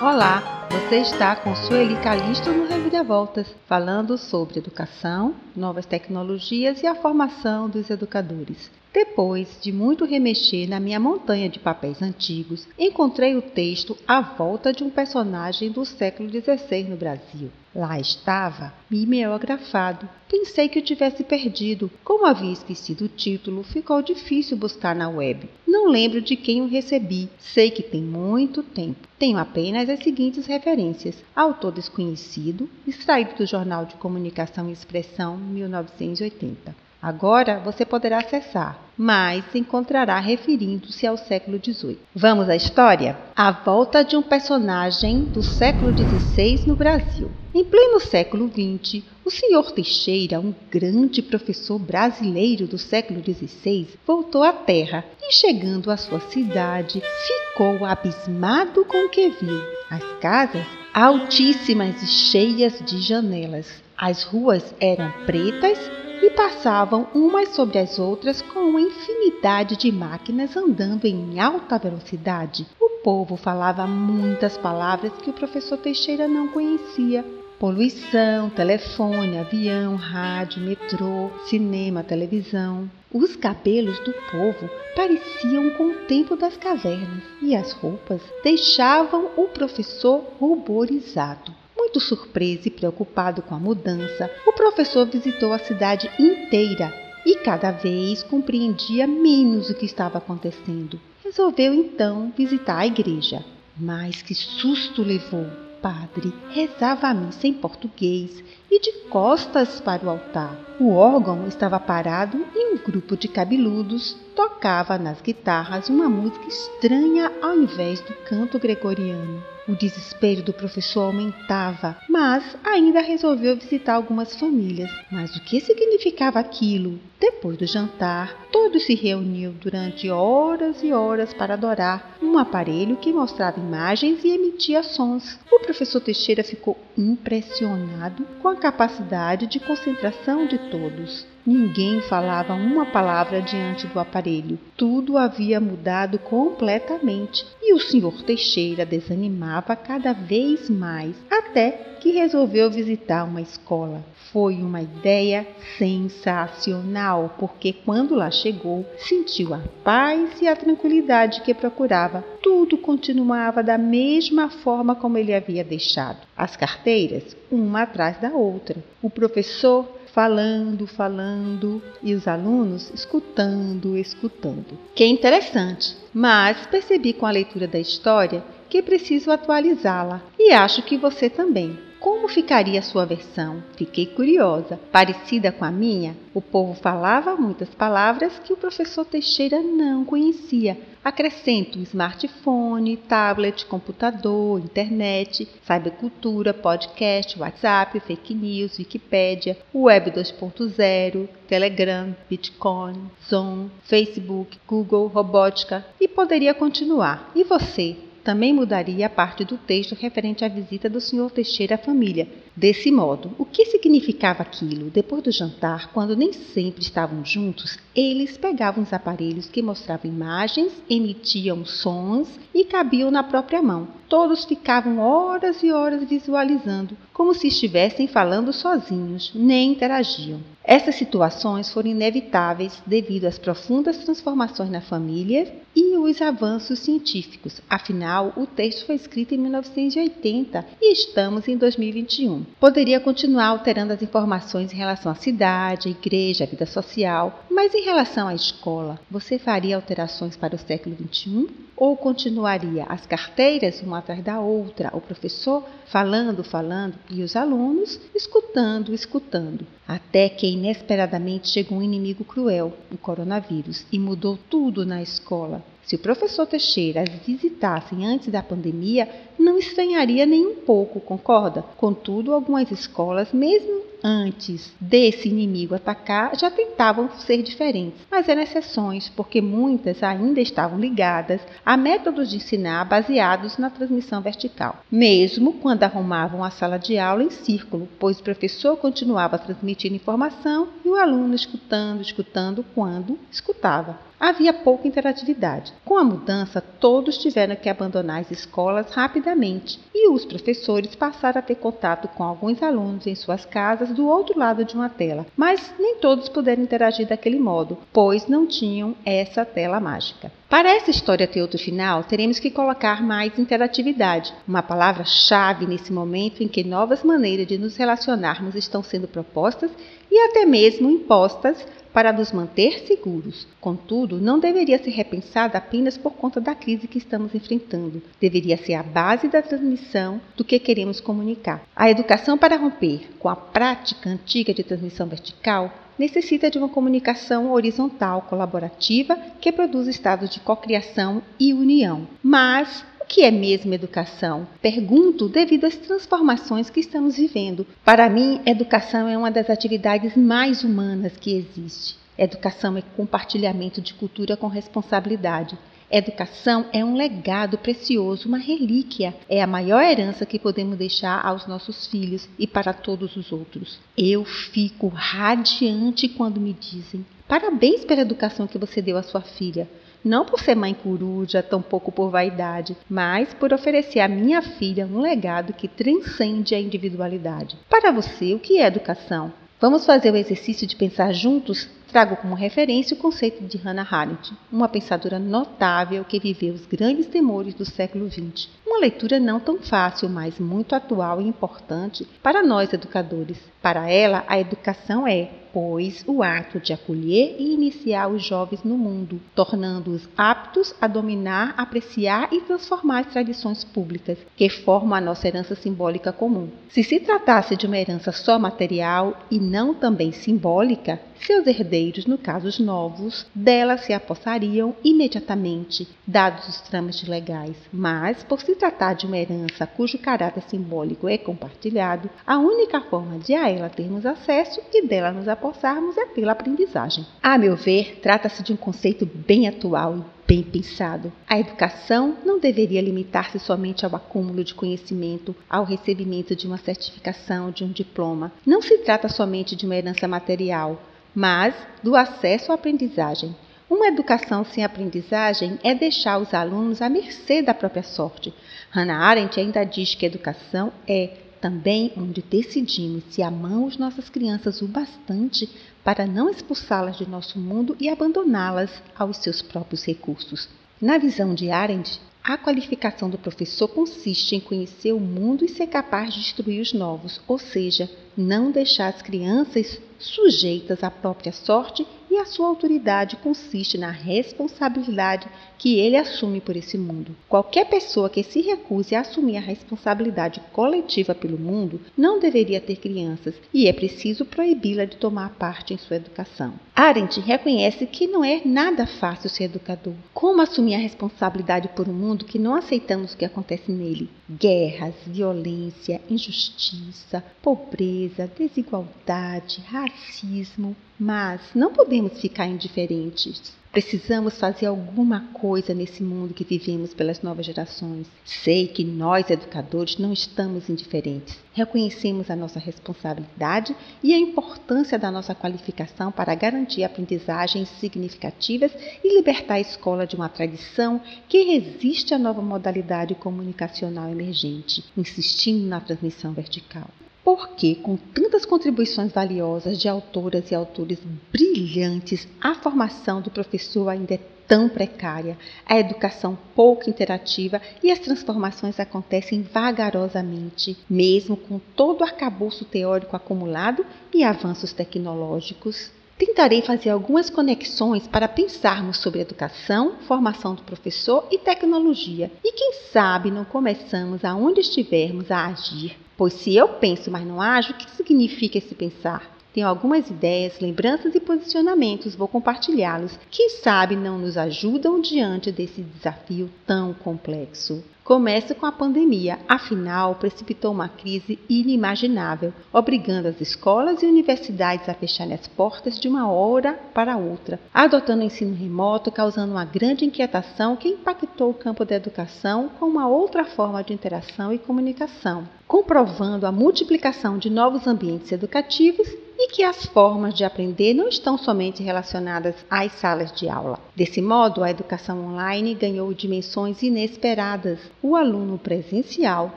Olá, você está com Sueli Calisto no Reviravoltas, falando sobre educação, novas tecnologias e a formação dos educadores. Depois de muito remexer na minha montanha de papéis antigos, encontrei o texto A Volta de um Personagem do século XVI no Brasil. Lá estava, mimeografado. Pensei que o tivesse perdido. Como havia esquecido o título, ficou difícil buscar na web. Não lembro de quem o recebi. Sei que tem muito tempo. Tenho apenas as seguintes referências: autor desconhecido, extraído do Jornal de Comunicação e Expressão, 1980. Agora você poderá acessar, mas se encontrará referindo-se ao século XVIII. Vamos à história? A volta de um personagem do século XVI no Brasil. Em pleno século XX, o senhor Teixeira, um grande professor brasileiro do século XVI, voltou à Terra e, chegando à sua cidade, ficou abismado com o que viu. As casas altíssimas e cheias de janelas. As ruas eram pretas e passavam umas sobre as outras com uma infinidade de máquinas andando em alta velocidade. O povo falava muitas palavras que o professor Teixeira não conhecia. Poluição, telefone, avião, rádio, metrô, cinema, televisão. Os cabelos do povo pareciam com o tempo das cavernas e as roupas deixavam o professor ruborizado. Muito surpreso e preocupado com a mudança, o professor visitou a cidade inteira e cada vez compreendia menos o que estava acontecendo. Resolveu então visitar a igreja. Mas que susto levou! Padre rezava a missa em português e de costas para o altar. O órgão estava parado e um grupo de cabeludos tocava nas guitarras uma música estranha ao invés do canto gregoriano. O desespero do professor aumentava, mas ainda resolveu visitar algumas famílias. Mas o que significava aquilo? Depois do jantar, todos se reuniam durante horas e horas para adorar um aparelho que mostrava imagens e emitia sons. O professor Teixeira ficou impressionado com a capacidade de concentração de todos. Ninguém falava uma palavra diante do aparelho. Tudo havia mudado completamente e o senhor Teixeira desanimava cada vez mais, até que resolveu visitar uma escola. Foi uma ideia sensacional, porque quando lá chegou, sentiu a paz e a tranquilidade que procurava. Tudo continuava da mesma forma como ele havia deixado. As carteiras, uma atrás da outra. O professor falando, falando e os alunos escutando, escutando. Que interessante, mas percebi com a leitura da história que preciso atualizá-la e acho que você também. Como ficaria a sua versão? Fiquei curiosa. Parecida com a minha? O povo falava muitas palavras que o professor Teixeira não conhecia. Acrescento smartphone, tablet, computador, internet, cybercultura, podcast, WhatsApp, fake news, Wikipédia, Web 2.0, Telegram, Bitcoin, Zoom, Facebook, Google, robótica e poderia continuar. E você? Também mudaria a parte do texto referente à visita do Sr. Teixeira à família. Desse modo, o que significava aquilo? Depois do jantar, quando nem sempre estavam juntos, eles pegavam os aparelhos que mostravam imagens, emitiam sons e cabiam na própria mão. Todos ficavam horas e horas visualizando, como se estivessem falando sozinhos, nem interagiam. Essas situações foram inevitáveis devido às profundas transformações na família e os avanços científicos. Afinal, o texto foi escrito em 1980 e estamos em 2021. Poderia continuar alterando as informações em relação à cidade, à igreja, à vida social, mas em relação à escola, você faria alterações para o século 21 ou continuaria as carteiras uma atrás da outra, o professor falando, falando e os alunos escutando, escutando, até que inesperadamente chegou um inimigo cruel, o coronavírus, e mudou tudo na escola. Se o professor Teixeira as visitasse antes da pandemia, não estranharia nem um pouco, concorda? Contudo, algumas escolas, mesmo antes desse inimigo atacar, já tentavam ser diferentes, mas eram exceções, porque muitas ainda estavam ligadas a métodos de ensinar baseados na transmissão vertical, mesmo quando arrumavam a sala de aula em círculo, pois o professor continuava transmitindo informação e o aluno escutando, escutando quando escutava havia pouca interatividade. Com a mudança, todos tiveram que abandonar as escolas rapidamente e os professores passaram a ter contato com alguns alunos em suas casas do outro lado de uma tela, mas nem todos puderam interagir daquele modo, pois não tinham essa tela mágica. Para essa história ter outro final, teremos que colocar mais interatividade, uma palavra-chave nesse momento em que novas maneiras de nos relacionarmos estão sendo propostas e até mesmo impostas para nos manter seguros. Contudo, não deveria ser repensada apenas por conta da crise que estamos enfrentando. Deveria ser a base da transmissão do que queremos comunicar. A educação para romper com a prática antiga de transmissão vertical necessita de uma comunicação horizontal colaborativa que produza estados de cocriação e união. Mas que é mesmo educação? Pergunto devido às transformações que estamos vivendo. Para mim, educação é uma das atividades mais humanas que existe. Educação é compartilhamento de cultura com responsabilidade. Educação é um legado precioso, uma relíquia. É a maior herança que podemos deixar aos nossos filhos e para todos os outros. Eu fico radiante quando me dizem: parabéns pela educação que você deu à sua filha não por ser mãe coruja, tampouco por vaidade, mas por oferecer à minha filha um legado que transcende a individualidade. Para você, o que é educação? Vamos fazer o exercício de pensar juntos? Trago como referência o conceito de Hannah Arendt, uma pensadora notável que viveu os grandes temores do século XX. Uma leitura não tão fácil, mas muito atual e importante para nós educadores. Para ela, a educação é pois, o ato de acolher e iniciar os jovens no mundo, tornando-os aptos a dominar, apreciar e transformar as tradições públicas, que formam a nossa herança simbólica comum. Se se tratasse de uma herança só material e não também simbólica, seus herdeiros, no caso os novos, dela se apossariam imediatamente, dados os trâmites legais. Mas, por se tratar de uma herança cujo caráter simbólico é compartilhado, a única forma de a ela termos acesso e dela nos apossarmos é pela aprendizagem. A meu ver, trata-se de um conceito bem atual e bem pensado. A educação não deveria limitar-se somente ao acúmulo de conhecimento, ao recebimento de uma certificação, de um diploma. Não se trata somente de uma herança material, mas do acesso à aprendizagem. Uma educação sem aprendizagem é deixar os alunos à mercê da própria sorte. Hannah Arendt ainda diz que educação é também onde decidimos se amamos nossas crianças o bastante para não expulsá-las de nosso mundo e abandoná-las aos seus próprios recursos. Na visão de Arendt, a qualificação do professor consiste em conhecer o mundo e ser capaz de instruir os novos, ou seja, não deixar as crianças sujeitas à própria sorte e a sua autoridade consiste na responsabilidade que ele assume por esse mundo. Qualquer pessoa que se recuse a assumir a responsabilidade coletiva pelo mundo não deveria ter crianças e é preciso proibi-la de tomar parte em sua educação. Arendt reconhece que não é nada fácil ser educador. Como assumir a responsabilidade por um mundo que não aceitamos o que acontece nele? Guerras, violência, injustiça, pobreza, desigualdade, racismo, mas não podemos ficar indiferentes. Precisamos fazer alguma coisa nesse mundo que vivemos pelas novas gerações. Sei que nós, educadores, não estamos indiferentes. Reconhecemos a nossa responsabilidade e a importância da nossa qualificação para garantir aprendizagens significativas e libertar a escola de uma tradição que resiste à nova modalidade comunicacional emergente, insistindo na transmissão vertical. Porque, com tantas contribuições valiosas de autoras e autores brilhantes, a formação do professor ainda é tão precária, a educação pouco interativa e as transformações acontecem vagarosamente, mesmo com todo o arcabouço teórico acumulado e avanços tecnológicos. Tentarei fazer algumas conexões para pensarmos sobre educação, formação do professor e tecnologia. E quem sabe não começamos aonde estivermos a agir Pois se eu penso, mas não ajo, o que significa esse pensar? Tenho algumas ideias, lembranças e posicionamentos, vou compartilhá-los. Quem sabe não nos ajudam diante desse desafio tão complexo. Começo com a pandemia, afinal, precipitou uma crise inimaginável, obrigando as escolas e universidades a fecharem as portas de uma hora para outra, adotando o ensino remoto, causando uma grande inquietação que impactou o campo da educação com uma outra forma de interação e comunicação, comprovando a multiplicação de novos ambientes educativos e que as formas de aprender não estão somente relacionadas às salas de aula. Desse modo, a educação online ganhou dimensões inesperadas. O aluno presencial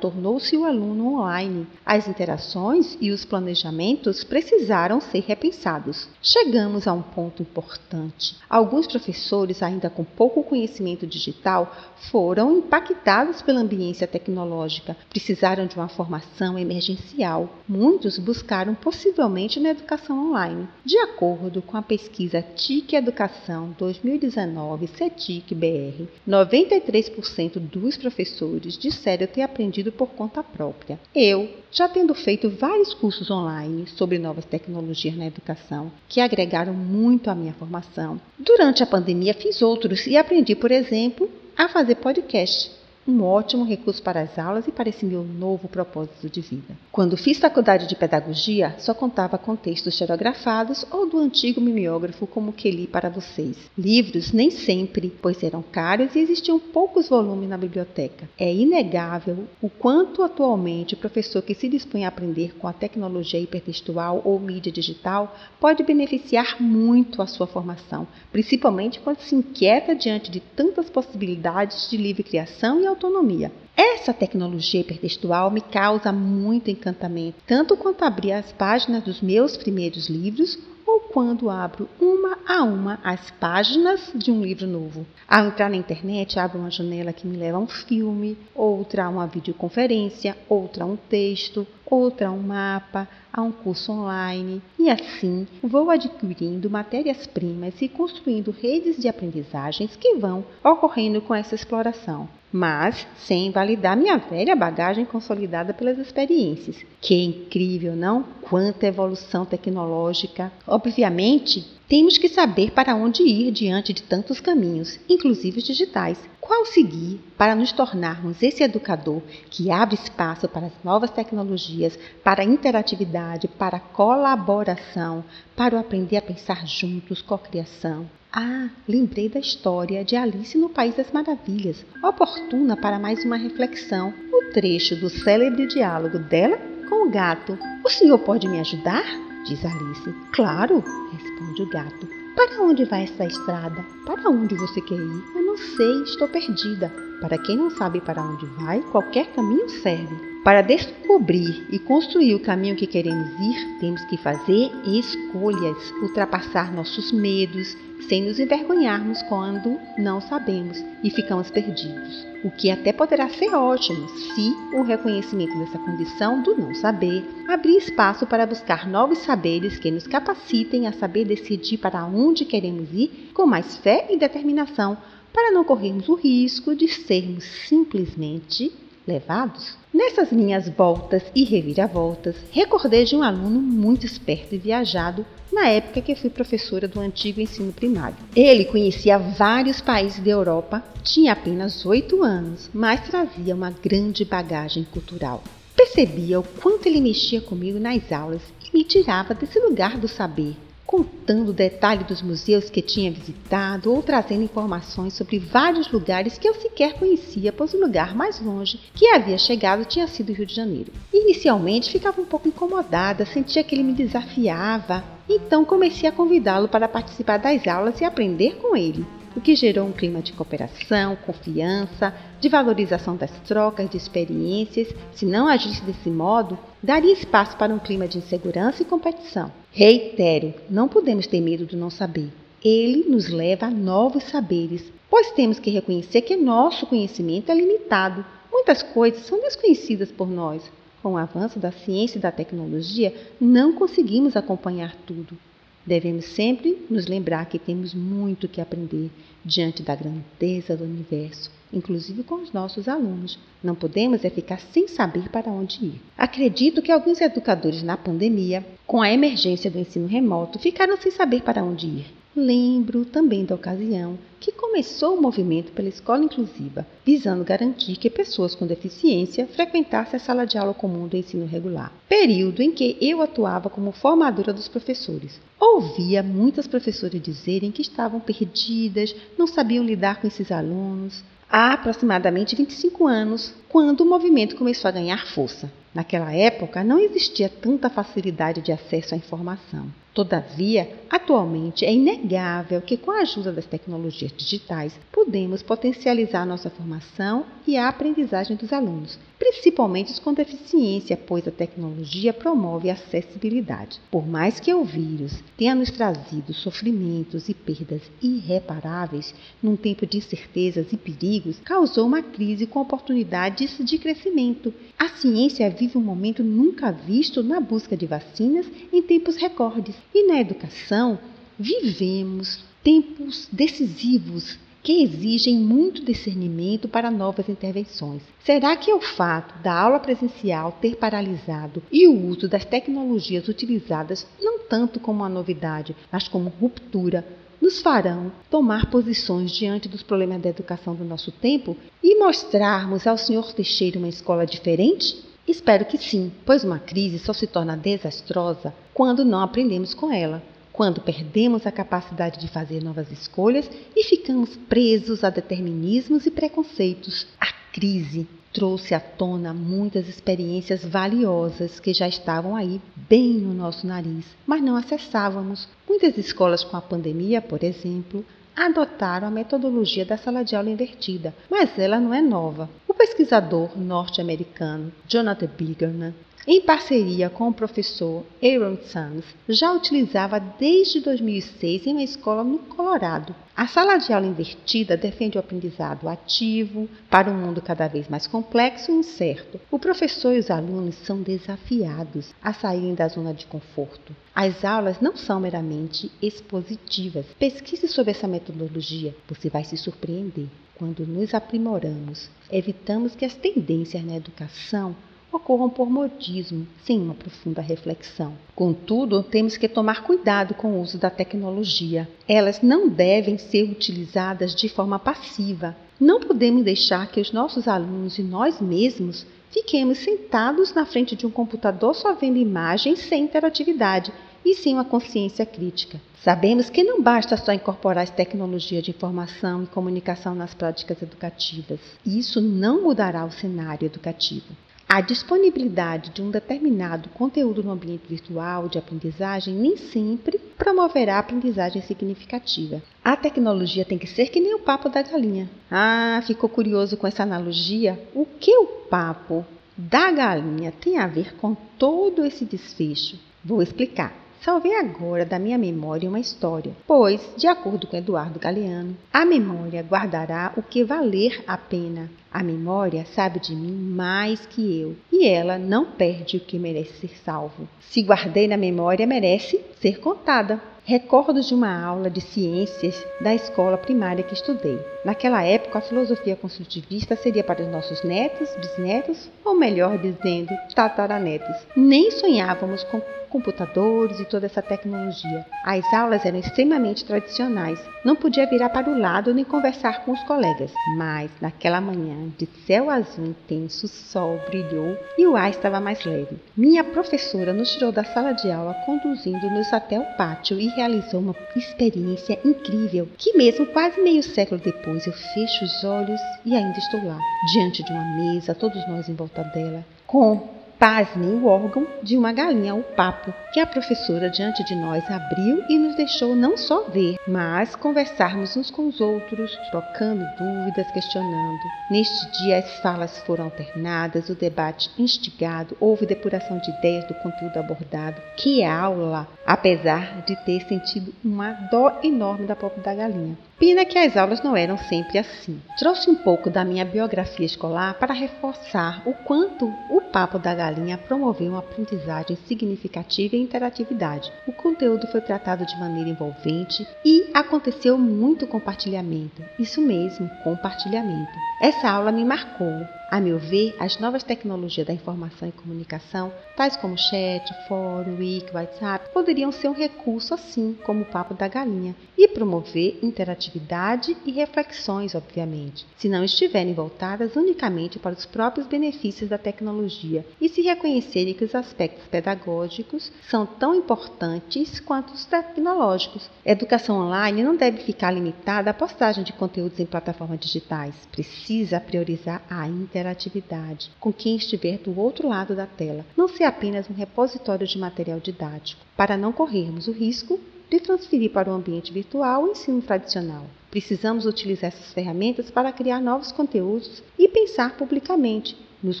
tornou-se o aluno online. As interações e os planejamentos precisaram ser repensados. Chegamos a um ponto importante. Alguns professores, ainda com pouco conhecimento digital, foram impactados pela ambiência tecnológica, precisaram de uma formação emergencial. Muitos buscaram possivelmente na educação online. De acordo com a pesquisa TIC Educação 2019 CETIC BR, 93% dos professores disseram ter aprendido por conta própria. Eu, já tendo feito vários cursos online sobre novas tecnologias na educação, que agregaram muito à minha formação, durante a pandemia fiz outros e aprendi, por exemplo, a fazer podcast um ótimo recurso para as aulas e para esse meu novo propósito de vida. Quando fiz faculdade de pedagogia, só contava com textos xerografados ou do antigo mimeógrafo como que li para vocês. Livros nem sempre, pois eram caros e existiam poucos volumes na biblioteca. É inegável o quanto atualmente o professor que se dispõe a aprender com a tecnologia hipertextual ou mídia digital pode beneficiar muito a sua formação, principalmente quando se inquieta diante de tantas possibilidades de livre criação e autonomia. Essa tecnologia hipertextual me causa muito encantamento, tanto quanto abrir as páginas dos meus primeiros livros ou quando abro uma a uma as páginas de um livro novo. Ao entrar na internet, abro uma janela que me leva a um filme, outra a uma videoconferência, outra a um texto, outra a um mapa, a um curso online. E assim vou adquirindo matérias-primas e construindo redes de aprendizagens que vão ocorrendo com essa exploração mas sem invalidar minha velha bagagem consolidada pelas experiências. Que incrível, não? Quanta evolução tecnológica! Obviamente, temos que saber para onde ir diante de tantos caminhos, inclusive os digitais. Qual seguir para nos tornarmos esse educador que abre espaço para as novas tecnologias, para a interatividade, para a colaboração, para o aprender a pensar juntos, cocriação? Ah, lembrei da história de Alice no País das Maravilhas, oportuna para mais uma reflexão, o trecho do célebre diálogo dela com o gato. O senhor pode me ajudar? Diz Alice. Claro, responde o gato. Para onde vai essa estrada? Para onde você quer ir? Eu não sei, estou perdida. Para quem não sabe para onde vai, qualquer caminho serve. Para descobrir e construir o caminho que queremos ir, temos que fazer escolhas, ultrapassar nossos medos, sem nos envergonharmos quando não sabemos e ficamos perdidos. O que até poderá ser ótimo se o reconhecimento dessa condição do não saber abrir espaço para buscar novos saberes que nos capacitem a saber decidir para onde queremos ir com mais fé e determinação, para não corrermos o risco de sermos simplesmente levados? Nessas minhas voltas e reviravoltas, recordei de um aluno muito esperto e viajado na época que fui professora do antigo ensino primário. Ele conhecia vários países da Europa, tinha apenas oito anos, mas trazia uma grande bagagem cultural. Percebia o quanto ele mexia comigo nas aulas e me tirava desse lugar do saber, contando detalhes dos museus que tinha visitado ou trazendo informações sobre vários lugares que eu sequer conhecia, pois o lugar mais longe que havia chegado tinha sido o Rio de Janeiro. Inicialmente ficava um pouco incomodada, sentia que ele me desafiava, então comecei a convidá-lo para participar das aulas e aprender com ele o que gerou um clima de cooperação, confiança, de valorização das trocas de experiências. Se não agisse desse modo, daria espaço para um clima de insegurança e competição. Reitero, não podemos ter medo do não saber. Ele nos leva a novos saberes, pois temos que reconhecer que nosso conhecimento é limitado. Muitas coisas são desconhecidas por nós. Com o avanço da ciência e da tecnologia, não conseguimos acompanhar tudo. Devemos sempre nos lembrar que temos muito que aprender diante da grandeza do universo, inclusive com os nossos alunos. Não podemos é ficar sem saber para onde ir. Acredito que alguns educadores na pandemia, com a emergência do ensino remoto, ficaram sem saber para onde ir. Lembro também da ocasião que começou o movimento pela escola inclusiva, visando garantir que pessoas com deficiência frequentassem a sala de aula comum do ensino regular, período em que eu atuava como formadora dos professores. Ouvia muitas professoras dizerem que estavam perdidas, não sabiam lidar com esses alunos. Há aproximadamente 25 anos, quando o movimento começou a ganhar força. Naquela época, não existia tanta facilidade de acesso à informação. Todavia, atualmente é inegável que, com a ajuda das tecnologias digitais, podemos potencializar nossa formação e a aprendizagem dos alunos, principalmente os com deficiência, pois a tecnologia promove a acessibilidade. Por mais que o vírus tenha nos trazido sofrimentos e perdas irreparáveis num tempo de incertezas e perigos, causou uma crise com oportunidades de crescimento. A ciência vive um momento nunca visto na busca de vacinas em tempos recordes. E na educação, vivemos tempos decisivos que exigem muito discernimento para novas intervenções. Será que o fato da aula presencial ter paralisado e o uso das tecnologias utilizadas não tanto como uma novidade, mas como ruptura, nos farão tomar posições diante dos problemas da educação do nosso tempo e mostrarmos ao Sr. Teixeira uma escola diferente? Espero que sim, pois uma crise só se torna desastrosa quando não aprendemos com ela, quando perdemos a capacidade de fazer novas escolhas e ficamos presos a determinismos e preconceitos. A crise trouxe à tona muitas experiências valiosas que já estavam aí, bem no nosso nariz, mas não acessávamos. Muitas escolas com a pandemia, por exemplo, adotaram a metodologia da sala de aula invertida, mas ela não é nova. O pesquisador norte-americano Jonathan Bigerman em parceria com o professor Aaron Sands, já utilizava desde 2006 em uma escola no Colorado. A sala de aula invertida defende o aprendizado ativo para um mundo cada vez mais complexo e incerto. O professor e os alunos são desafiados a saírem da zona de conforto. As aulas não são meramente expositivas. Pesquise sobre essa metodologia, você vai se surpreender. Quando nos aprimoramos, evitamos que as tendências na educação ocorram por modismo, sem uma profunda reflexão. Contudo, temos que tomar cuidado com o uso da tecnologia. Elas não devem ser utilizadas de forma passiva. Não podemos deixar que os nossos alunos e nós mesmos fiquemos sentados na frente de um computador só vendo imagens sem interatividade e sem uma consciência crítica. Sabemos que não basta só incorporar as tecnologias de informação e comunicação nas práticas educativas. Isso não mudará o cenário educativo. A disponibilidade de um determinado conteúdo no ambiente virtual de aprendizagem nem sempre promoverá a aprendizagem significativa. A tecnologia tem que ser que nem o papo da galinha. Ah, ficou curioso com essa analogia? O que o papo da galinha tem a ver com todo esse desfecho? Vou explicar. Salvei agora da minha memória uma história, pois, de acordo com Eduardo Galeano, a memória guardará o que valer a pena. A memória sabe de mim mais que eu, e ela não perde o que merece ser salvo. Se guardei na memória, merece ser contada. Recordo de uma aula de ciências da escola primária que estudei. Naquela época, a filosofia construtivista seria para os nossos netos, bisnetos, ou melhor dizendo, tataranetos. Nem sonhávamos com computadores e toda essa tecnologia. As aulas eram extremamente tradicionais. Não podia virar para o lado nem conversar com os colegas. Mas, naquela manhã, de céu azul intenso, o sol brilhou e o ar estava mais leve. Minha professora nos tirou da sala de aula, conduzindo-nos até o pátio e realizou uma experiência incrível que, mesmo quase meio século depois, eu fecho os olhos e ainda estou lá, diante de uma mesa, todos nós em volta dela, com Pasmem o órgão de uma galinha ao papo, que a professora diante de nós abriu e nos deixou não só ver, mas conversarmos uns com os outros, trocando dúvidas, questionando. Neste dia as falas foram alternadas, o debate instigado, houve depuração de ideias do conteúdo abordado. Que aula! Apesar de ter sentido uma dó enorme da pobre da galinha. Pena que as aulas não eram sempre assim. Trouxe um pouco da minha biografia escolar para reforçar o quanto o papo da galinha promoveu uma aprendizagem significativa e interatividade. O conteúdo foi tratado de maneira envolvente e aconteceu muito compartilhamento. Isso mesmo, compartilhamento. Essa aula me marcou. A meu ver, as novas tecnologias da informação e comunicação, tais como chat, fórum, wiki, WhatsApp, poderiam ser um recurso assim como o papo da galinha e promover interatividade e reflexões, obviamente, se não estiverem voltadas unicamente para os próprios benefícios da tecnologia e se reconhecerem que os aspectos pedagógicos são tão importantes quanto os tecnológicos. A educação online não deve ficar limitada à postagem de conteúdos em plataformas digitais. Precisa priorizar a interatividade com quem estiver do outro lado da tela, não ser apenas um repositório de material didático, para não corrermos o risco de transferir para o ambiente virtual o ensino tradicional. Precisamos utilizar essas ferramentas para criar novos conteúdos e pensar publicamente, nos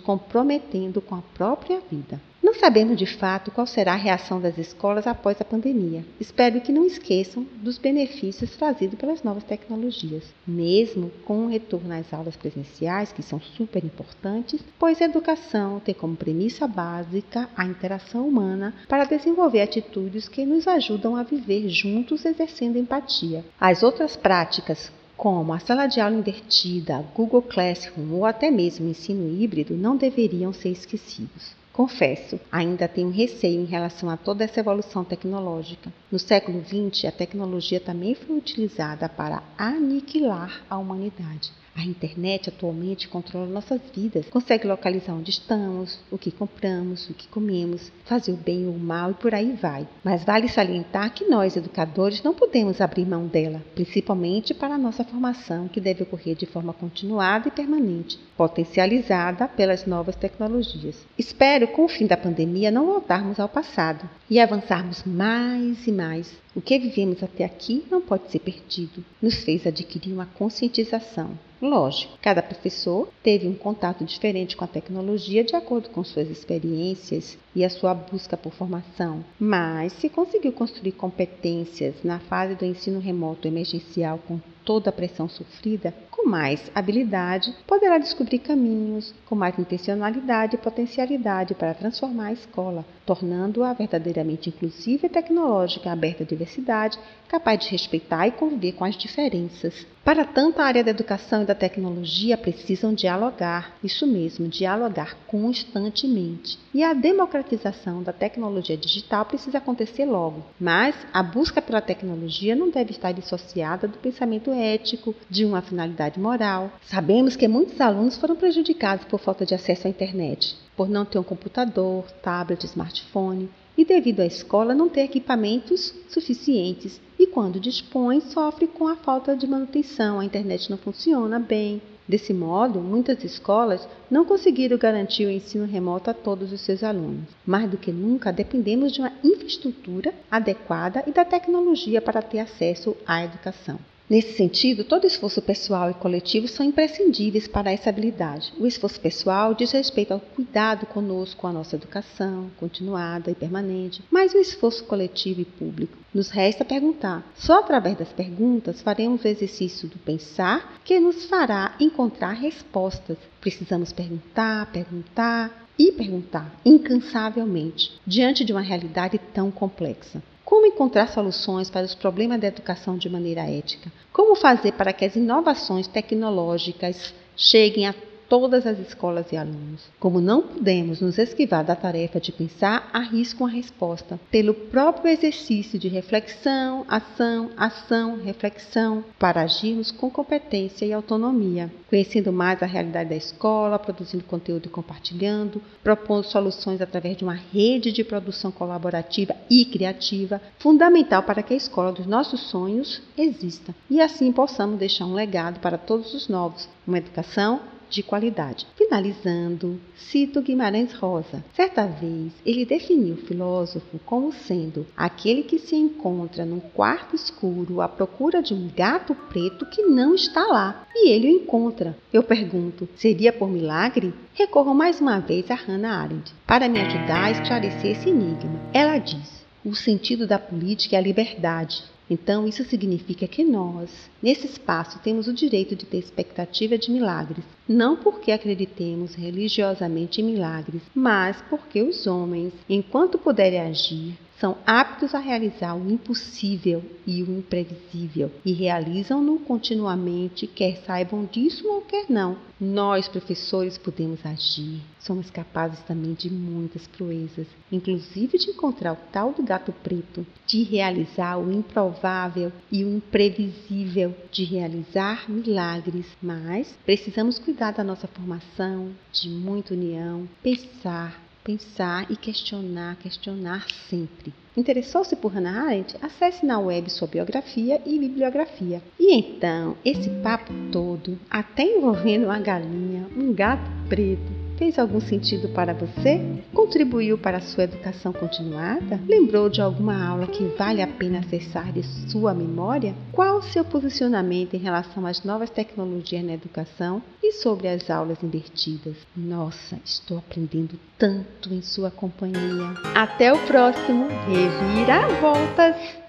comprometendo com a própria vida. Não sabemos de fato qual será a reação das escolas após a pandemia. Espero que não esqueçam dos benefícios trazidos pelas novas tecnologias, mesmo com o retorno às aulas presenciais, que são super importantes, pois a educação tem como premissa básica a interação humana para desenvolver atitudes que nos ajudam a viver juntos exercendo empatia. As outras práticas como a sala de aula invertida, Google Classroom ou até mesmo o ensino híbrido não deveriam ser esquecidos. Confesso, ainda tenho receio em relação a toda essa evolução tecnológica. No século XX, a tecnologia também foi utilizada para aniquilar a humanidade. A internet atualmente controla nossas vidas, consegue localizar onde estamos, o que compramos, o que comemos, fazer o bem ou o mal e por aí vai. Mas vale salientar que nós, educadores, não podemos abrir mão dela, principalmente para a nossa formação, que deve ocorrer de forma continuada e permanente, potencializada pelas novas tecnologias. Espero, com o fim da pandemia, não voltarmos ao passado e avançarmos mais e mais. O que vivemos até aqui não pode ser perdido. Nos fez adquirir uma conscientização Lógico, cada professor teve um contato diferente com a tecnologia de acordo com suas experiências e a sua busca por formação, mas se conseguiu construir competências na fase do ensino remoto emergencial com toda a pressão sofrida, com mais habilidade, poderá descobrir caminhos com mais intencionalidade e potencialidade para transformar a escola, tornando-a verdadeiramente inclusiva e tecnológica, aberta à diversidade, capaz de respeitar e conviver com as diferenças. Para tanto, a área da educação e da tecnologia precisam dialogar, isso mesmo, dialogar constantemente. E a democratização da tecnologia digital precisa acontecer logo. Mas a busca pela tecnologia não deve estar dissociada do pensamento ético, de uma finalidade moral. Sabemos que muitos alunos foram prejudicados por falta de acesso à internet, por não ter um computador, tablet, smartphone e devido à escola não ter equipamentos suficientes e quando dispõe sofre com a falta de manutenção, a internet não funciona bem. Desse modo, muitas escolas não conseguiram garantir o ensino remoto a todos os seus alunos. Mais do que nunca, dependemos de uma infraestrutura adequada e da tecnologia para ter acesso à educação. Nesse sentido, todo esforço pessoal e coletivo são imprescindíveis para essa habilidade. O esforço pessoal diz respeito ao cuidado conosco, com a nossa educação continuada e permanente, mas o esforço coletivo e público nos resta perguntar. Só através das perguntas faremos o exercício do pensar que nos fará encontrar respostas. Precisamos perguntar, perguntar e perguntar incansavelmente diante de uma realidade tão complexa. Como encontrar soluções para os problemas da educação de maneira ética? Como fazer para que as inovações tecnológicas cheguem a todas as escolas e alunos. Como não podemos nos esquivar da tarefa de pensar, arrisco uma resposta. Pelo próprio exercício de reflexão, ação, ação, reflexão, para agirmos com competência e autonomia, conhecendo mais a realidade da escola, produzindo conteúdo e compartilhando, propondo soluções através de uma rede de produção colaborativa e criativa, fundamental para que a escola dos nossos sonhos exista. E assim possamos deixar um legado para todos os novos, uma educação de qualidade. Finalizando, cito Guimarães Rosa. Certa vez, ele definiu o filósofo como sendo aquele que se encontra num quarto escuro à procura de um gato preto que não está lá, e ele o encontra. Eu pergunto, seria por milagre? Recorro mais uma vez a Hannah Arendt para me ajudar a esclarecer esse enigma. Ela diz: o sentido da política é a liberdade. Então, isso significa que nós, nesse espaço, temos o direito de ter expectativa de milagres, não porque acreditemos religiosamente em milagres, mas porque os homens, enquanto puderem agir, são aptos a realizar o impossível e o imprevisível e realizam-no continuamente, quer saibam disso ou quer não. Nós, professores, podemos agir. Somos capazes também de muitas proezas, inclusive de encontrar o tal do gato preto, de realizar o improvável e o imprevisível, de realizar milagres. Mas precisamos cuidar da nossa formação, de muita união, pensar, pensar e questionar, questionar sempre. Interessou-se por Hannah Arendt? Acesse na web sua biografia e bibliografia. E então, esse papo todo, até envolvendo uma galinha, um gato preto, fez algum sentido para você? Contribuiu para a sua educação continuada? Lembrou de alguma aula que vale a pena acessar de sua memória? Qual o seu posicionamento em relação às novas tecnologias na educação e sobre as aulas invertidas? Nossa, estou aprendendo tanto em sua companhia. Até o próximo Reviravoltas!